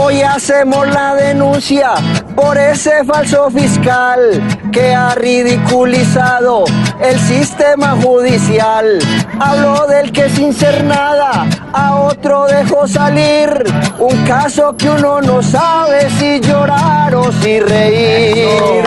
Hoy hacemos la denuncia por ese falso fiscal que ha ridiculizado el sistema judicial. Habló del que sin ser nada a otro dejó salir. Un caso que uno no sabe si llorar o si reír.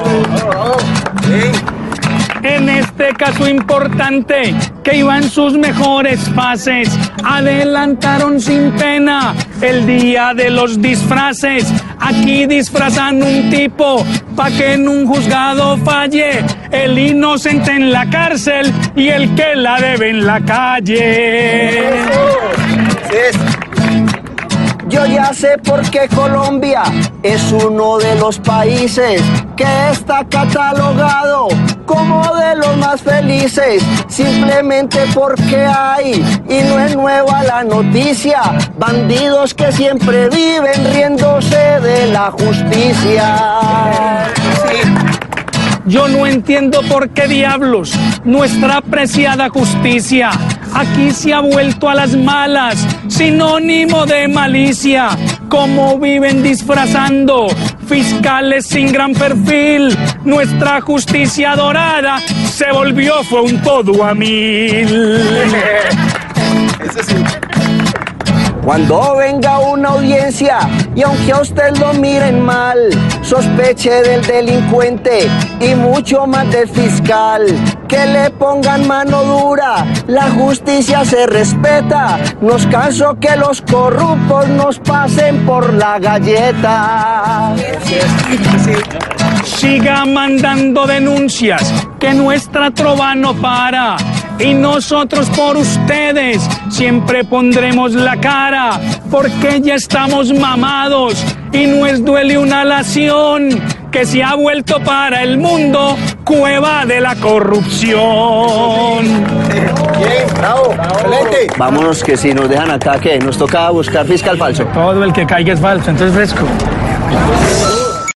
Caso importante, que iba en sus mejores fases, adelantaron sin pena el día de los disfraces. Aquí disfrazan un tipo pa' que en un juzgado falle el inocente en la cárcel y el que la debe en la calle. Yo ya sé por qué Colombia es uno de los países que está catalogado como de felices, simplemente porque hay, y no es nueva la noticia, bandidos que siempre viven riéndose de la justicia. Yo no entiendo por qué diablos nuestra apreciada justicia aquí se ha vuelto a las malas, sinónimo de malicia. Como viven disfrazando fiscales sin gran perfil, nuestra justicia dorada se volvió fue un todo a mil. Cuando venga una audiencia y aunque a usted lo miren mal, sospeche del delincuente y mucho más del fiscal. Que le pongan mano dura, la justicia se respeta. Nos canso que los corruptos nos pasen por la galleta. Siga mandando denuncias, que nuestra trova no para. Y nosotros por ustedes siempre pondremos la cara, porque ya estamos mamados y nos duele una lación que se ha vuelto para el mundo cueva de la corrupción. Vámonos que si nos dejan acá, que nos toca buscar fiscal falso. Todo el que caiga es falso, entonces fresco.